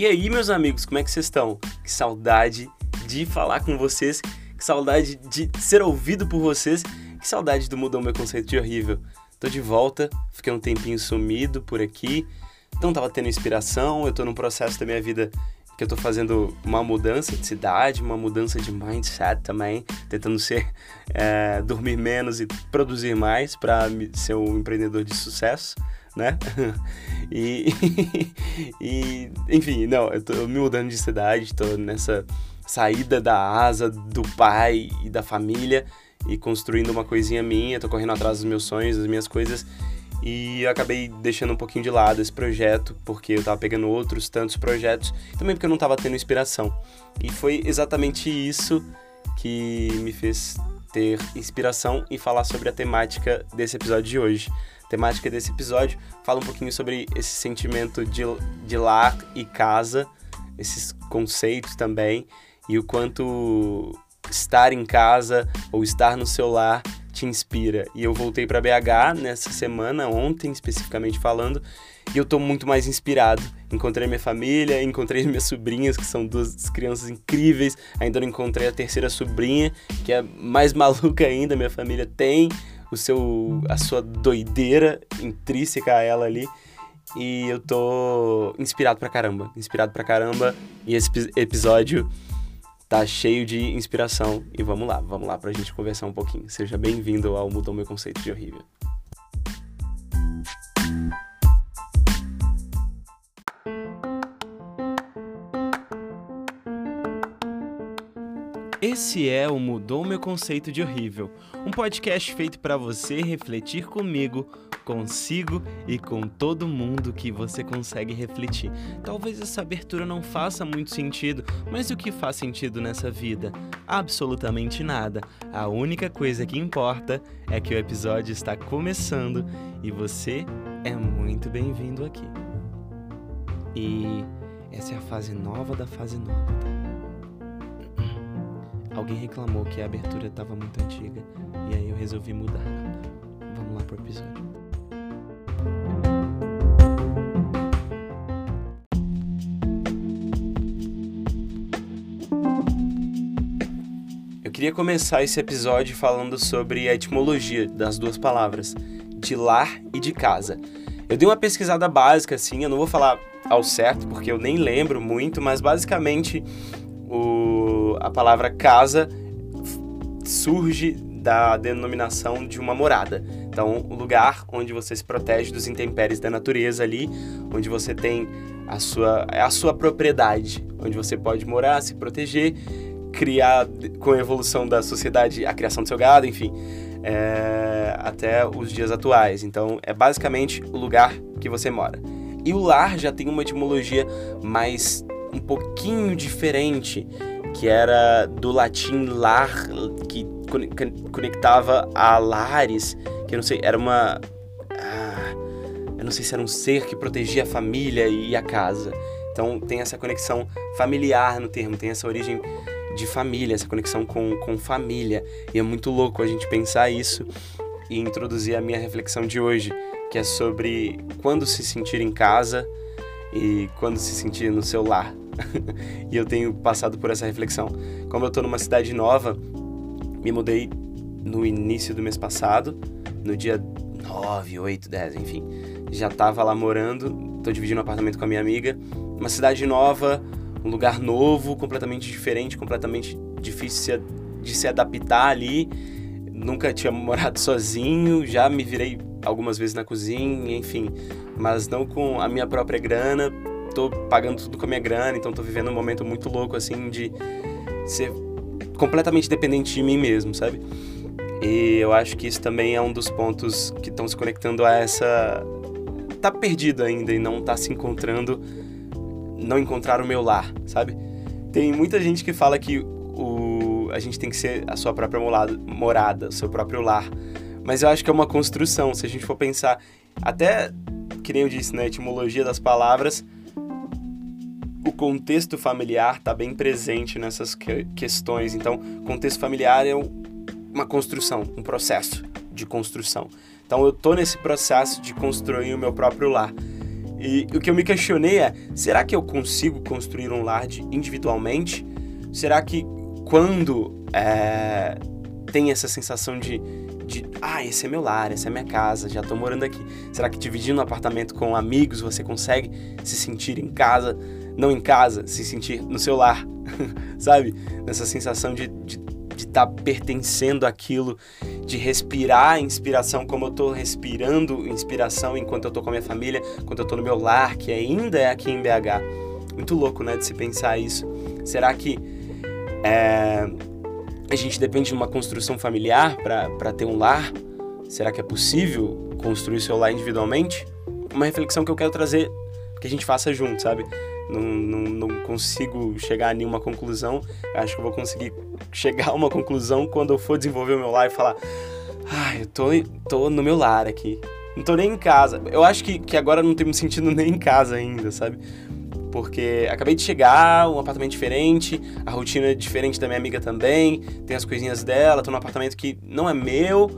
E aí, meus amigos, como é que vocês estão? Que saudade de falar com vocês, que saudade de ser ouvido por vocês, que saudade do Mudou Meu Conceito de Horrível. Tô de volta, fiquei um tempinho sumido por aqui, não tava tendo inspiração, eu tô num processo da minha vida que eu tô fazendo uma mudança de cidade, uma mudança de mindset também, tentando ser, é, dormir menos e produzir mais para ser um empreendedor de sucesso né? e, e, enfim, não, eu tô me mudando de cidade, tô nessa saída da asa do pai e da família e construindo uma coisinha minha, tô correndo atrás dos meus sonhos, das minhas coisas. E eu acabei deixando um pouquinho de lado esse projeto, porque eu tava pegando outros tantos projetos, também porque eu não tava tendo inspiração. E foi exatamente isso que me fez ter inspiração e falar sobre a temática desse episódio de hoje temática desse episódio, fala um pouquinho sobre esse sentimento de, de lar e casa, esses conceitos também, e o quanto estar em casa ou estar no seu lar te inspira. E eu voltei para BH nessa semana, ontem especificamente falando, e eu tô muito mais inspirado. Encontrei minha família, encontrei minhas sobrinhas, que são duas crianças incríveis. Ainda não encontrei a terceira sobrinha, que é mais maluca ainda, minha família tem o seu a sua doideira intrínseca a ela ali. E eu tô inspirado pra caramba, inspirado pra caramba. E esse episódio tá cheio de inspiração. E vamos lá, vamos lá pra gente conversar um pouquinho. Seja bem-vindo ao Mudou Meu Conceito de Horrível. Esse é o Mudou Meu Conceito de Horrível, um podcast feito para você refletir comigo, consigo e com todo mundo que você consegue refletir. Talvez essa abertura não faça muito sentido, mas o que faz sentido nessa vida? Absolutamente nada. A única coisa que importa é que o episódio está começando e você é muito bem-vindo aqui. E essa é a fase nova da fase nova, tá? Alguém reclamou que a abertura estava muito antiga e aí eu resolvi mudar. Vamos lá pro episódio. Eu queria começar esse episódio falando sobre a etimologia das duas palavras, de lar e de casa. Eu dei uma pesquisada básica, assim, eu não vou falar ao certo porque eu nem lembro muito, mas basicamente a palavra casa surge da denominação de uma morada. Então, o lugar onde você se protege dos intempéries da natureza ali, onde você tem a sua, a sua propriedade, onde você pode morar, se proteger, criar com a evolução da sociedade a criação do seu gado, enfim, é, até os dias atuais. Então, é basicamente o lugar que você mora. E o lar já tem uma etimologia mais um pouquinho diferente, que era do latim lar, que conectava a lares, que eu não sei, era uma. Ah, eu não sei se era um ser que protegia a família e a casa. Então tem essa conexão familiar no termo, tem essa origem de família, essa conexão com, com família. E é muito louco a gente pensar isso e introduzir a minha reflexão de hoje, que é sobre quando se sentir em casa e quando se sentir no seu lar. e eu tenho passado por essa reflexão. Como eu estou numa cidade nova, me mudei no início do mês passado, no dia 9, 8, 10, enfim. Já estava lá morando, estou dividindo um apartamento com a minha amiga. Uma cidade nova, um lugar novo, completamente diferente, completamente difícil de se adaptar ali. Nunca tinha morado sozinho, já me virei algumas vezes na cozinha, enfim, mas não com a minha própria grana. Tô pagando tudo com a minha grana, então tô vivendo um momento muito louco assim de ser completamente dependente de mim mesmo, sabe? E eu acho que isso também é um dos pontos que estão se conectando a essa tá perdido ainda e não tá se encontrando, não encontrar o meu lar, sabe? Tem muita gente que fala que o, a gente tem que ser a sua própria morada, o seu próprio lar. Mas eu acho que é uma construção, se a gente for pensar, até que nem eu disse, na né, etimologia das palavras, o contexto familiar está bem presente nessas que questões. Então, contexto familiar é uma construção, um processo de construção. Então, eu estou nesse processo de construir o meu próprio lar. E o que eu me questionei é: será que eu consigo construir um lar individualmente? Será que quando é, tem essa sensação de, de, ah, esse é meu lar, essa é minha casa, já estou morando aqui. Será que dividindo um apartamento com amigos você consegue se sentir em casa, não em casa, se sentir no seu lar, sabe? Nessa sensação de estar tá pertencendo àquilo, de respirar inspiração como eu estou respirando inspiração enquanto eu estou com a minha família, enquanto eu estou no meu lar, que ainda é aqui em BH. Muito louco, né, de se pensar isso. Será que é, a gente depende de uma construção familiar para ter um lar? Será que é possível construir seu lar individualmente? Uma reflexão que eu quero trazer que a gente faça junto, sabe? Não, não, não consigo chegar a nenhuma conclusão. Acho que eu vou conseguir chegar a uma conclusão quando eu for desenvolver o meu lar e falar: Ah, eu tô, tô no meu lar aqui. Não tô nem em casa. Eu acho que, que agora não tenho sentido nem em casa ainda, sabe? porque acabei de chegar, um apartamento diferente, a rotina é diferente da minha amiga também, tem as coisinhas dela, tô num apartamento que não é meu,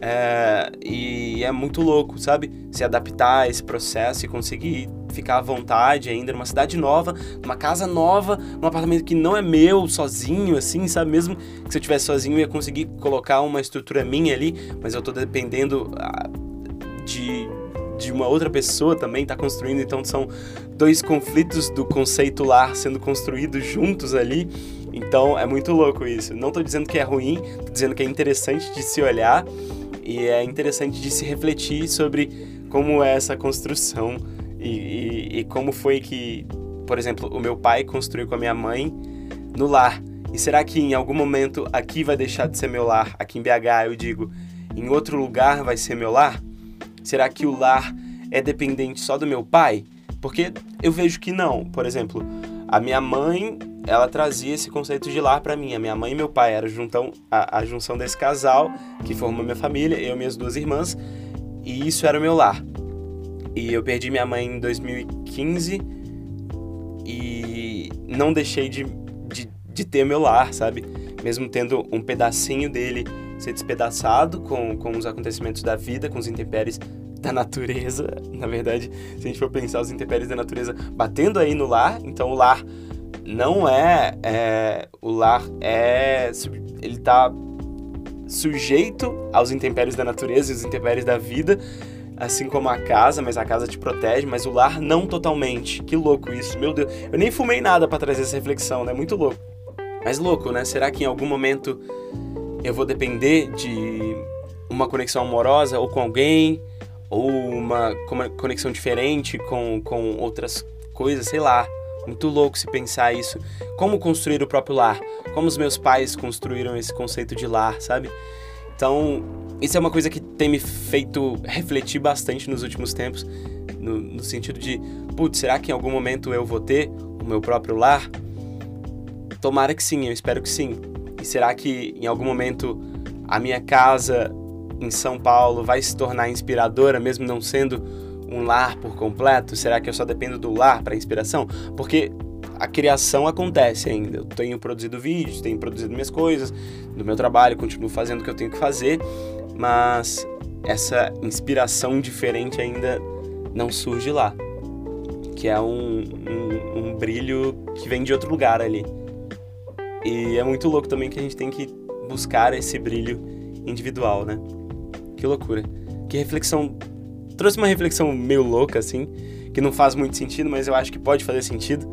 é, e é muito louco, sabe? Se adaptar a esse processo e conseguir ficar à vontade ainda numa cidade nova, numa casa nova, num apartamento que não é meu, sozinho, assim, sabe? Mesmo que se eu tivesse sozinho eu ia conseguir colocar uma estrutura minha ali, mas eu tô dependendo ah, de de uma outra pessoa também está construindo, então são dois conflitos do conceito lar sendo construídos juntos ali. Então é muito louco isso. Não estou dizendo que é ruim, estou dizendo que é interessante de se olhar e é interessante de se refletir sobre como é essa construção e, e, e como foi que, por exemplo, o meu pai construiu com a minha mãe no lar. E será que em algum momento aqui vai deixar de ser meu lar? Aqui em BH eu digo, em outro lugar vai ser meu lar? Será que o lar é dependente só do meu pai? Porque eu vejo que não. Por exemplo, a minha mãe, ela trazia esse conceito de lar para mim. A minha mãe e meu pai era juntão, a, a junção desse casal que formou minha família, eu e minhas duas irmãs, e isso era o meu lar. E eu perdi minha mãe em 2015 e não deixei de, de, de ter meu lar, sabe? Mesmo tendo um pedacinho dele ser despedaçado com, com os acontecimentos da vida, com os intempéries da natureza. Na verdade, se a gente for pensar os intempéries da natureza batendo aí no lar, então o lar não é, é o lar é ele tá sujeito aos intempéries da natureza e os intempéries da vida, assim como a casa, mas a casa te protege, mas o lar não totalmente. Que louco isso, meu Deus. Eu nem fumei nada para trazer essa reflexão, né? Muito louco. Mas louco, né? Será que em algum momento eu vou depender de uma conexão amorosa ou com alguém, ou uma conexão diferente com, com outras coisas, sei lá. Muito louco se pensar isso. Como construir o próprio lar? Como os meus pais construíram esse conceito de lar, sabe? Então, isso é uma coisa que tem me feito refletir bastante nos últimos tempos, no, no sentido de, putz, será que em algum momento eu vou ter o meu próprio lar? Tomara que sim, eu espero que sim. E será que em algum momento a minha casa em São Paulo vai se tornar inspiradora, mesmo não sendo um lar por completo? Será que eu só dependo do lar para inspiração? Porque a criação acontece ainda. Eu tenho produzido vídeos, tenho produzido minhas coisas, do meu trabalho, continuo fazendo o que eu tenho que fazer, mas essa inspiração diferente ainda não surge lá. Que é um, um, um brilho que vem de outro lugar ali. E é muito louco também que a gente tem que buscar esse brilho individual, né? Que loucura. Que reflexão. Trouxe uma reflexão meio louca, assim, que não faz muito sentido, mas eu acho que pode fazer sentido.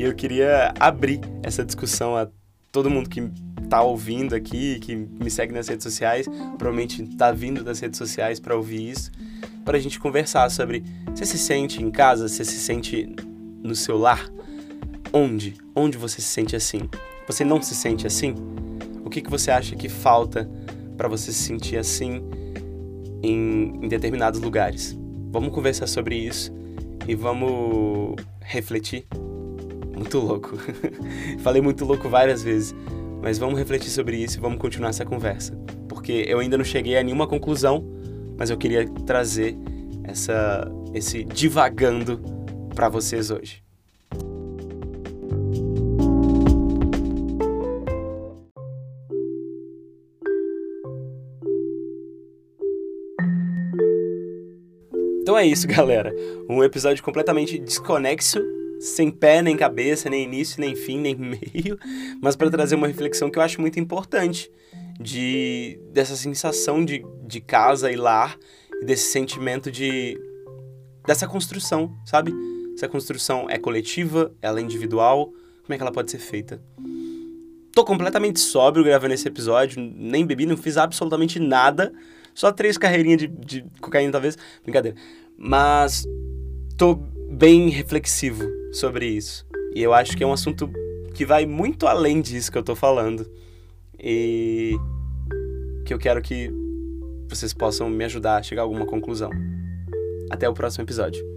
E eu queria abrir essa discussão a todo mundo que tá ouvindo aqui, que me segue nas redes sociais, provavelmente tá vindo das redes sociais para ouvir isso, para a gente conversar sobre você se sente em casa, você se sente no seu lar? Onde? Onde você se sente assim? Você não se sente assim? O que, que você acha que falta para você se sentir assim em, em determinados lugares? Vamos conversar sobre isso e vamos refletir. Muito louco. Falei muito louco várias vezes, mas vamos refletir sobre isso e vamos continuar essa conversa. Porque eu ainda não cheguei a nenhuma conclusão, mas eu queria trazer essa, esse divagando para vocês hoje. Então é isso, galera. Um episódio completamente desconexo, sem pé nem cabeça, nem início, nem fim, nem meio, mas para trazer uma reflexão que eu acho muito importante de dessa sensação de, de casa e lar desse sentimento de dessa construção, sabe? Essa construção é coletiva, ela é individual, como é que ela pode ser feita? Tô completamente sóbrio gravando esse episódio, nem bebi, não fiz absolutamente nada. Só três carreirinhas de, de cocaína, talvez. Brincadeira. Mas tô bem reflexivo sobre isso. E eu acho que é um assunto que vai muito além disso que eu tô falando. E que eu quero que vocês possam me ajudar a chegar a alguma conclusão. Até o próximo episódio.